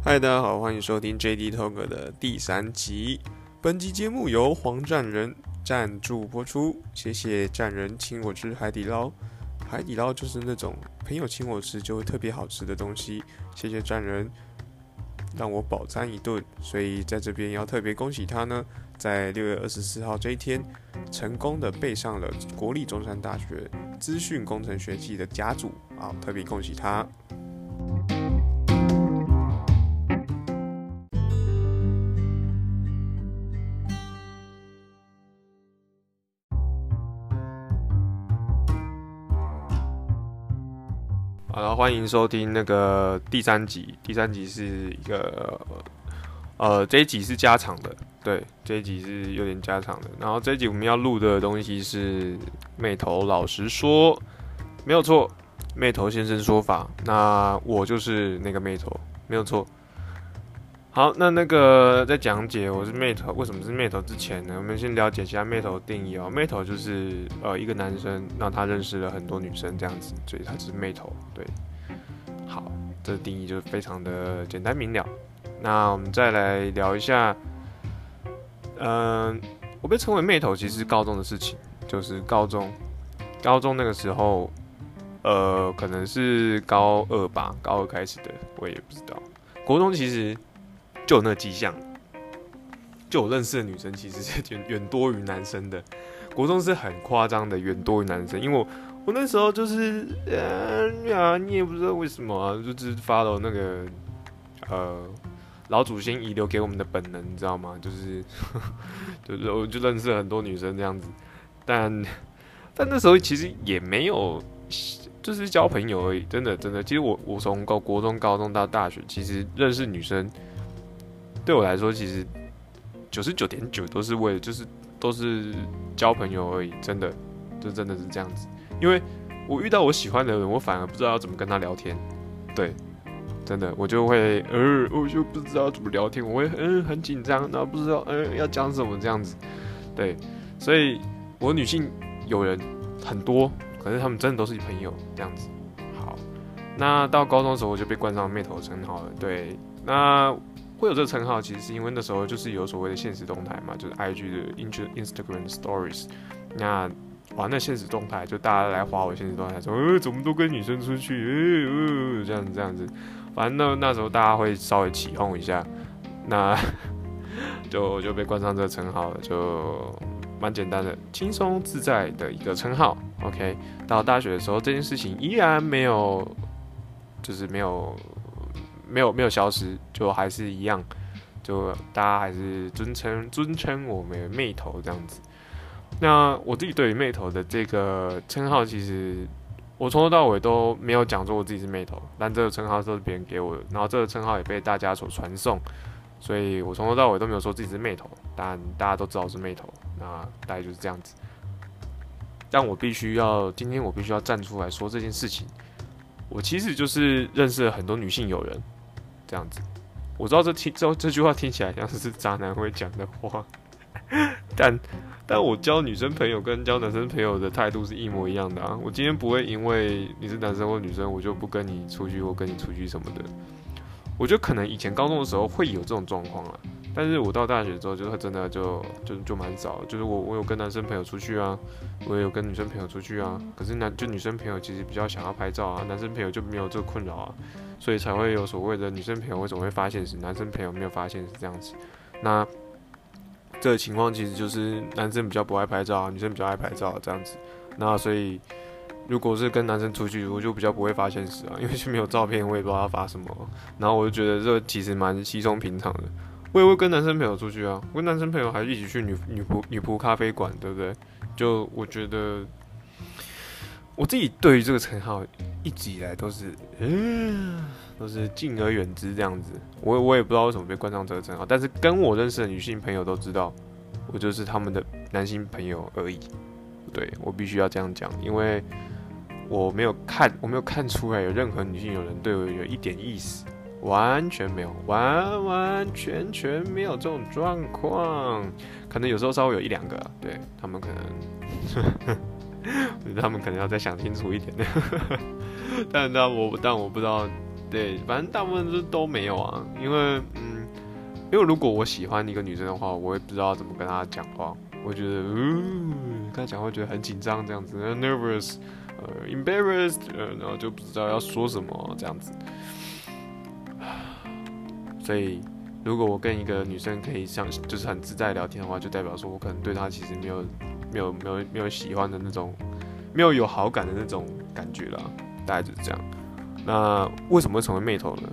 嗨，大家好，欢迎收听 JD Talk 的第三集。本集节目由黄战人赞助播出，谢谢战人请我吃海底捞。海底捞就是那种朋友请我吃就会特别好吃的东西，谢谢战人让我饱餐一顿，所以在这边要特别恭喜他呢，在六月二十四号这一天，成功的背上了国立中山大学资讯工程学系的甲组啊，特别恭喜他。欢迎收听那个第三集。第三集是一个，呃，这一集是加长的，对，这一集是有点加长的。然后这一集我们要录的东西是妹头老实说，没有错，妹头先生说法。那我就是那个妹头，没有错。好，那那个在讲解我是妹头，为什么是妹头之前呢，我们先了解一下妹头的定义哦。妹头就是呃一个男生，让他认识了很多女生这样子，所以他是妹头。对，好，这定义就非常的简单明了。那我们再来聊一下，嗯、我被称为妹头其实是高中的事情，就是高中，高中那个时候，呃，可能是高二吧，高二开始的，我也不知道。国中其实。就有那个迹象，就我认识的女生其实是 远远多于男生的，国中是很夸张的远多于男生，因为我我那时候就是，嗯呀，你也不知道为什么，就只 follow 那个呃老祖先遗留给我们的本能，你知道吗？就是 就是我就认识了很多女生这样子，但但那时候其实也没有就是交朋友而已，真的真的，其实我我从高国中、高中到大学，其实认识女生。对我来说，其实九十九点九都是为了，就是都是交朋友而已，真的，就真的是这样子。因为我遇到我喜欢的人，我反而不知道要怎么跟他聊天。对，真的，我就会，呃，我就不知道怎么聊天，我会，嗯，很紧张，然后不知道，嗯，要讲什么这样子。对，所以我女性友人很多，可是他们真的都是朋友这样子。好，那到高中的时候，我就被冠上妹头称号了。对，那。会有这个称号，其实是因为那时候就是有所谓的现实动态嘛，就是 I G 的 in Instagram Stories。那玩那现实动态，就大家来划我现实动态，说呃怎么都跟女生出去，呃呃这样子这样子。反正那那时候大家会稍微起哄一下，那 就就被冠上这个称号了，就蛮简单的，轻松自在的一个称号。OK，到大学的时候，这件事情依然没有，就是没有。没有没有消失，就还是一样，就大家还是尊称尊称我们妹头这样子。那我自己对于妹头的这个称号，其实我从头到尾都没有讲说我自己是妹头，但这个称号都是别人给我的，然后这个称号也被大家所传颂，所以我从头到尾都没有说自己是妹头，但大家都知道我是妹头，那大概就是这样子。但我必须要今天我必须要站出来说这件事情，我其实就是认识了很多女性友人。这样子，我知道这听这这句话听起来像是渣男会讲的话，但但我交女生朋友跟交男生朋友的态度是一模一样的啊！我今天不会因为你是男生或女生，我就不跟你出去或跟你出去什么的。我觉得可能以前高中的时候会有这种状况啊，但是我到大学之后，就是真的就就就蛮少。就是我我有跟男生朋友出去啊，我也有跟女生朋友出去啊。可是男就女生朋友其实比较想要拍照啊，男生朋友就没有这个困扰啊，所以才会有所谓的女生朋友为什么会发现是，男生朋友没有发现是这样子。那这个情况其实就是男生比较不爱拍照啊，女生比较爱拍照，这样子。那所以。如果是跟男生出去，我就比较不会发现实啊，因为就没有照片，我也不知道他发什么。然后我就觉得这其实蛮稀松平常的。我也会跟男生朋友出去啊，我跟男生朋友还一起去女女仆女仆咖啡馆，对不对？就我觉得我自己对于这个称号一直以来都是，嗯，都是敬而远之这样子。我我也不知道为什么被冠上这个称号，但是跟我认识的女性朋友都知道，我就是他们的男性朋友而已。对，我必须要这样讲，因为。我没有看，我没有看出来有任何女性有人对我有一点意思，完全没有，完完全全没有这种状况。可能有时候稍微有一两个，对他们可能，他们可能要再想清楚一点。但但我但我不知道对，反正大部分都都没有啊，因为嗯，因为如果我喜欢一个女生的话，我也不知道怎么跟她讲话，我觉得嗯，跟她讲话觉得很紧张这样子，nervous，呃，embarrassed，呃，然后就不知道要说什么这样子，所以如果我跟一个女生可以像就是很自在聊天的话，就代表说我可能对她其实没有没有没有没有喜欢的那种，没有有好感的那种感觉啦，大概就是这样。那为什么会成为妹头呢？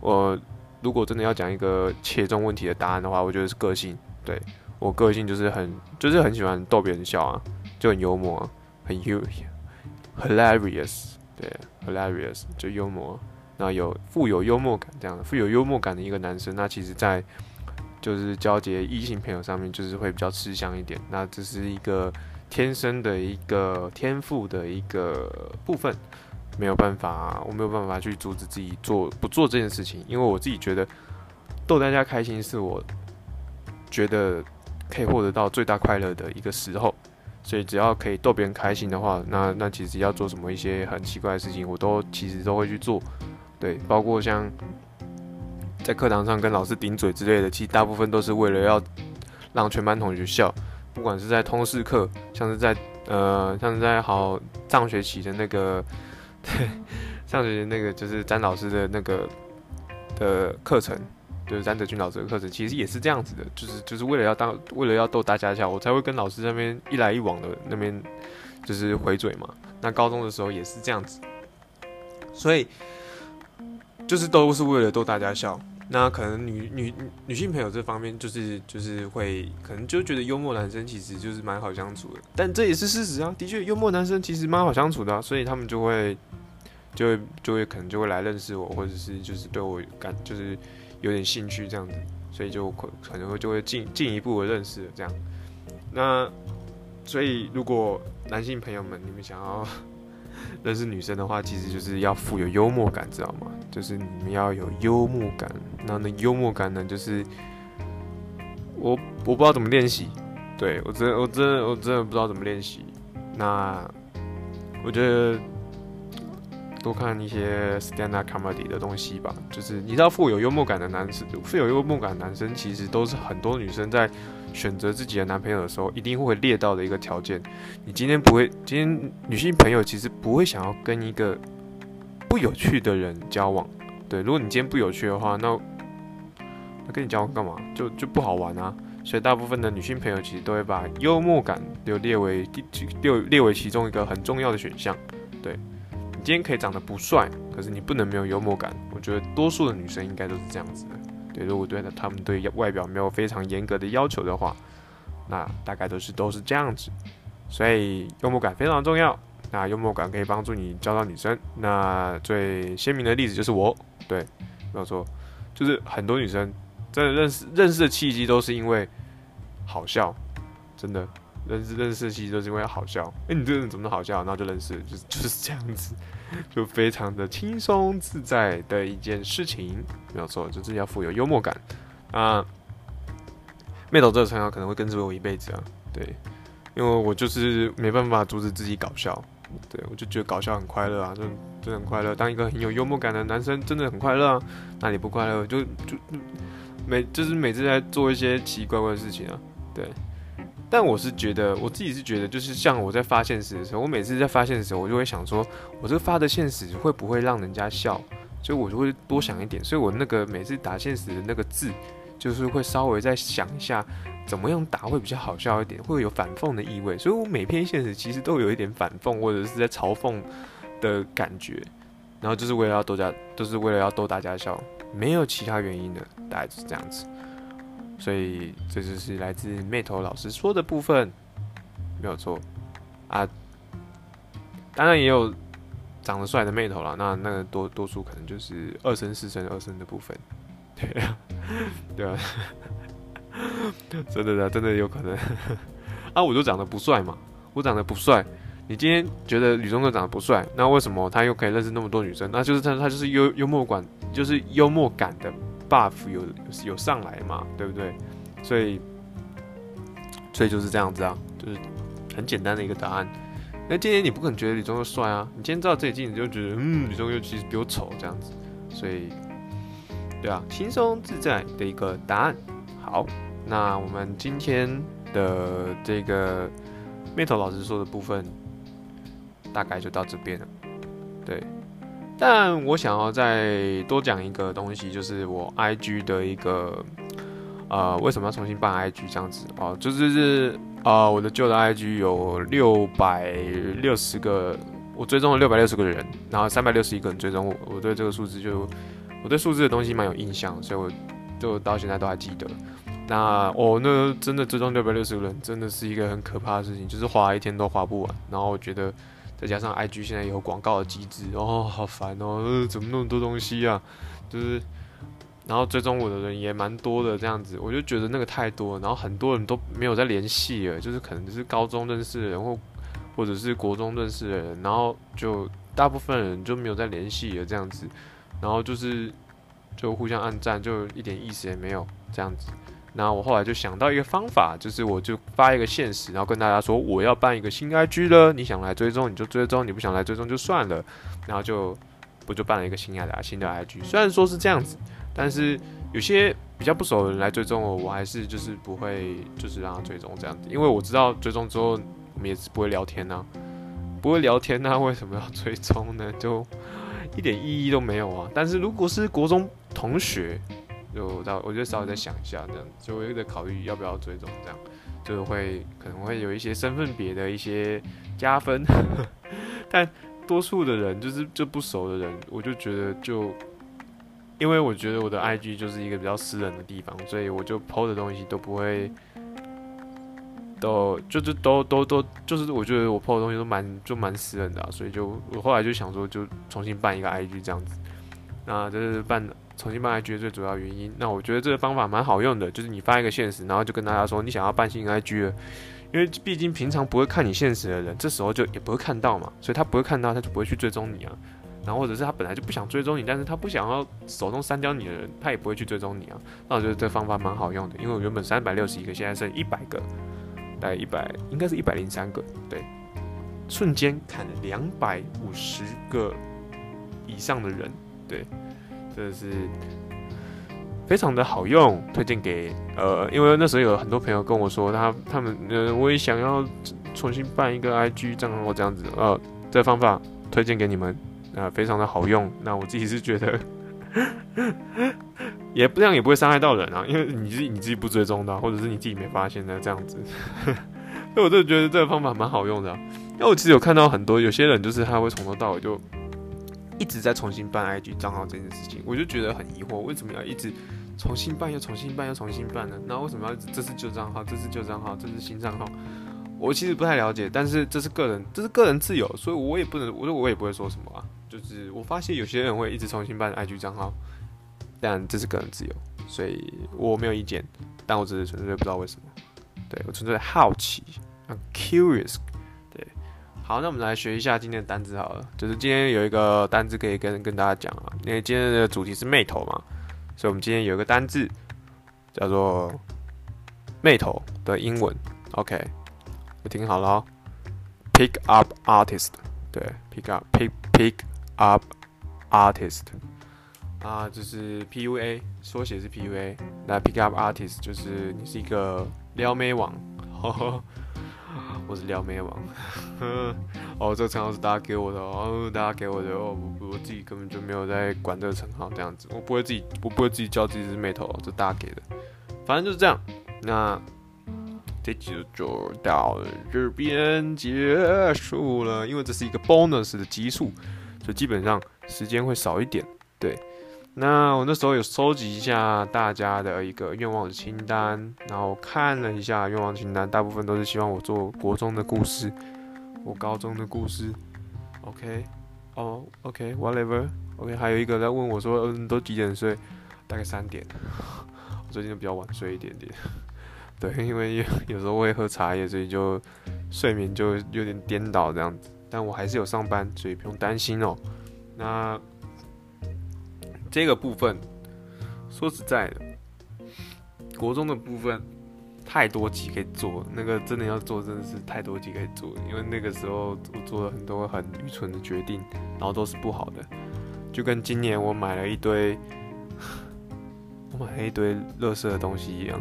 我如果真的要讲一个切中问题的答案的话，我觉得是个性。对，我个性就是很，就是很喜欢逗别人笑啊，就很幽默，很 u hilarious，对，hilarious 就幽默，那有富有幽默感这样的，富有幽默感的一个男生，那其实在就是交结异性朋友上面，就是会比较吃香一点。那这是一个天生的一个天赋的一个部分。没有办法，我没有办法去阻止自己做不做这件事情，因为我自己觉得逗大家开心是我觉得可以获得到最大快乐的一个时候，所以只要可以逗别人开心的话，那那其实要做什么一些很奇怪的事情，我都其实都会去做，对，包括像在课堂上跟老师顶嘴之类的，其实大部分都是为了要让全班同学笑，不管是在通识课，像是在呃像是在好上学期的那个。对，上学期那个就是詹老师的那个的课程，就是詹德军老师的课程，其实也是这样子的，就是就是为了要当，为了要逗大家笑，我才会跟老师那边一来一往的那边就是回嘴嘛。那高中的时候也是这样子，所以就是都是为了逗大家笑。那可能女女女性朋友这方面就是就是会可能就觉得幽默男生其实就是蛮好相处的，但这也是事实啊，的确幽默男生其实蛮好相处的啊，所以他们就会就会就会可能就会来认识我，或者是就是对我感就是有点兴趣这样子，所以就可可能会就会进进一步的认识这样。那所以如果男性朋友们你们想要。认识女生的话，其实就是要富有幽默感，知道吗？就是你们要有幽默感。然后呢，幽默感呢，就是我我不知道怎么练习，对，我真的我真的我真的不知道怎么练习。那我觉得多看一些 stand up comedy 的东西吧。就是你知道，富有幽默感的男生，富有幽默感的男生，其实都是很多女生在。选择自己的男朋友的时候，一定会列到的一个条件。你今天不会，今天女性朋友其实不会想要跟一个不有趣的人交往。对，如果你今天不有趣的话，那那跟你交往干嘛？就就不好玩啊。所以大部分的女性朋友其实都会把幽默感就列为列列为其中一个很重要的选项。对，你今天可以长得不帅，可是你不能没有幽默感。我觉得多数的女生应该都是这样子的。对，如果对他们对外表没有非常严格的要求的话，那大概都是都是这样子。所以幽默感非常重要。那幽默感可以帮助你交到女生。那最鲜明的例子就是我，对，没有错，就是很多女生真的认识认识的契机都是因为好笑，真的。认识认识的契机都是因为好笑，哎、你这个人怎么好笑？然后就认识，就是就是这样子，就非常的轻松自在的一件事情，没有错，就是要富有幽默感啊。妹头这个称号可能会跟着我一辈子啊，对，因为我就是没办法阻止自己搞笑，对，我就觉得搞笑很快乐啊，就真的很快乐。当一个很有幽默感的男生，真的很快乐啊，哪里不快乐？就就每就是每次在做一些奇奇怪怪的事情啊，对。但我是觉得，我自己是觉得，就是像我在发现实的时候，我每次在发现的时候，我就会想说，我这个发的现实会不会让人家笑？所以我就会多想一点。所以我那个每次打现实的那个字，就是会稍微再想一下，怎么样打会比较好笑一点，会有反讽的意味。所以我每篇现实其实都有一点反讽或者是在嘲讽的感觉，然后就是为了要逗大家，都是为了要逗大家笑，没有其他原因的，大概就是这样子。所以这就是来自妹头老师说的部分，没有错啊。当然也有长得帅的妹头了，那那个多多数可能就是二生、四生、二生的部分，对啊，对啊，真的的，真的有可能 啊。我就长得不帅嘛，我长得不帅。你今天觉得吕中哥长得不帅，那为什么他又可以认识那么多女生？那就是他他就是幽幽默感，就是幽默感的。Buff 有有上来嘛，对不对？所以，所以就是这样子啊，就是很简单的一个答案。那今天你不可能觉得李钟佑帅啊，你今天照这镜子就觉得，嗯，李钟佑其实比我丑这样子，所以，对啊，轻松自在的一个答案。好，那我们今天的这个妹头老师说的部分，大概就到这边了。对，但我想要再多讲一个东西，就是我 IG 的一个，呃，为什么要重新办 IG 这样子哦，就是是呃，我的旧的 IG 有六百六十个，我追踪了六百六十个人，然后三百六十一个人追踪我，我对这个数字就，我对数字的东西蛮有印象，所以我就到现在都还记得。那哦，那真的追踪六百六十个人，真的是一个很可怕的事情，就是滑一天都滑不完，然后我觉得。再加上 IG 现在有广告的机制，哦，好烦哦，怎么那么多东西啊？就是，然后追踪我的人也蛮多的，这样子，我就觉得那个太多，然后很多人都没有再联系了，就是可能是高中认识的人，或或者是国中认识的人，然后就大部分人就没有再联系了，这样子，然后就是就互相暗战，就一点意思也没有，这样子。那我后来就想到一个方法，就是我就发一个现实，然后跟大家说我要办一个新 IG 了，你想来追踪你就追踪，你不想来追踪就算了。然后就我就办了一个新的新的 IG，虽然说是这样子，但是有些比较不熟的人来追踪我，我还是就是不会就是让他追踪这样子，因为我知道追踪之后我们也是不会聊天呐，不会聊天呐，为什么要追踪呢？就一点意义都没有啊。但是如果是国中同学，就到，我就稍微再想一下，这样就会在考虑要不要追踪，这样。就会可能会有一些身份别的一些加分，但多数的人就是就不熟的人，我就觉得就，因为我觉得我的 IG 就是一个比较私人的地方，所以我就 PO 的东西都不会，都就是都都都就是我觉得我 PO 的东西都蛮就蛮私人的，所以就我后来就想说就重新办一个 IG 这样子，那这是办。重新办 IG 最主要原因，那我觉得这个方法蛮好用的，就是你发一个现实，然后就跟大家说你想要办新 IG 了，因为毕竟平常不会看你现实的人，这时候就也不会看到嘛，所以他不会看到，他就不会去追踪你啊。然后或者是他本来就不想追踪你，但是他不想要手动删掉你的人，他也不会去追踪你啊。那我觉得这方法蛮好用的，因为我原本三百六十一个，现在剩一百个，大概一百，应该是一百零三个，对，瞬间砍了两百五十个以上的人，对。这是非常的好用，推荐给呃，因为那时候有很多朋友跟我说，他他们呃，我也想要重新办一个 IG 账号这样子，呃，这方法推荐给你们，呃，非常的好用。那我自己是觉得，也不这样也不会伤害到人啊，因为你自己你自己不追踪的，或者是你自己没发现的这样子，所以我就觉得这个方法蛮好用的啊。因为我其实有看到很多有些人，就是他会从头到尾就。一直在重新办 IG 账号这件事情，我就觉得很疑惑，为什么要一直重新办又重新办又重新办呢？那为什么要这是旧账号，这是旧账号，这是新账号？我其实不太了解，但是这是个人，这是个人自由，所以我也不能，我说我也不会说什么啊。就是我发现有些人会一直重新办 IG 账号，但这是个人自由，所以我没有意见，但我只是纯粹不知道为什么，对，我纯粹好奇，I'm curious。好，那我们来学一下今天的单字好了。就是今天有一个单字可以跟跟大家讲啊，因为今天的主题是妹头嘛，所以我们今天有一个单字叫做妹头的英文。OK，我听好了哦，pick up artist，对，pick up pick pick up artist，啊，就是 PUA，缩写是 PUA，那 pick up artist 就是你是一个撩妹王。呵 呵我是撩妹王，哦，这个称号是大家给我的哦，大家给我的哦，我我自己根本就没有在管这个称号，这样子，我不会自己，我不会自己叫自己是妹头，这大家给的，反正就是这样。那这集就到这边结束了，因为这是一个 bonus 的集数，所以基本上时间会少一点，对。那我那时候有收集一下大家的一个愿望清单，然后看了一下愿望清单，大部分都是希望我做国中的故事，我高中的故事。OK，哦，OK，whatever，OK，还有一个在问我说，嗯，都几点睡？大概三点。我最近都比较晚睡一点点，对，因为有时候会喝茶叶，所以就睡眠就有点颠倒这样子。但我还是有上班，所以不用担心哦。那。这个部分，说实在的，国中的部分太多集可以做，那个真的要做，真的是太多集可以做。因为那个时候我做了很多很愚蠢的决定，然后都是不好的。就跟今年我买了一堆，我买了一堆垃圾的东西一样。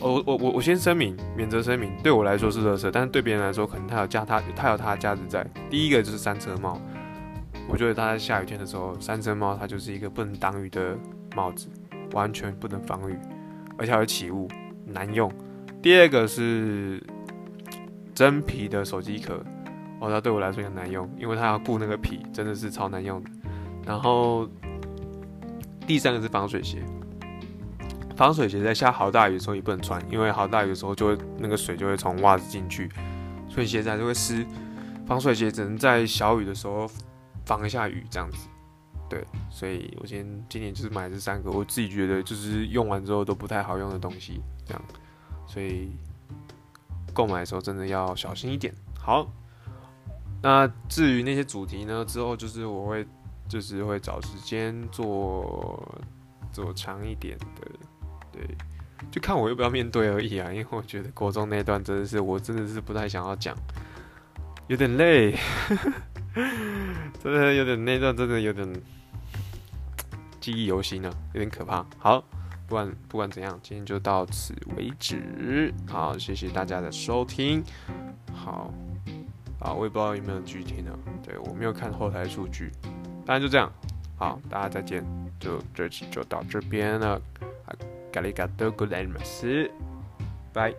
我我我我先声明，免责声明，对我来说是乐色，但是对别人来说，可能它有价，它它有它的价值在。第一个就是三车帽，我觉得它在下雨天的时候，三车帽它就是一个不能挡雨的帽子，完全不能防雨，而且还会起雾。难用。第二个是真皮的手机壳，哦，它对我来说很难用，因为它要顾那个皮，真的是超难用。然后第三个是防水鞋，防水鞋在下好大雨的时候也不能穿，因为好大雨的时候就会那个水就会从袜子进去，所以鞋子还是会湿。防水鞋只能在小雨的时候防一下雨这样子。对，所以我今天今年就是买这三个，我自己觉得就是用完之后都不太好用的东西。这样，所以购买的时候真的要小心一点。好，那至于那些主题呢，之后就是我会就是会找时间做做长一点的，对，就看我要不要面对而已啊。因为我觉得国中那段真的是我真的是不太想要讲，有点累，真的有点那段真的有点记忆犹新呢，有点可怕。好。不管不管怎样，今天就到此为止。好，谢谢大家的收听。好，啊，我也不知道有没有剧情呢？对，我没有看后台数据。当然就这样。好，大家再见。就这期就到这边了。啊，咖喱咖多，good night，拜。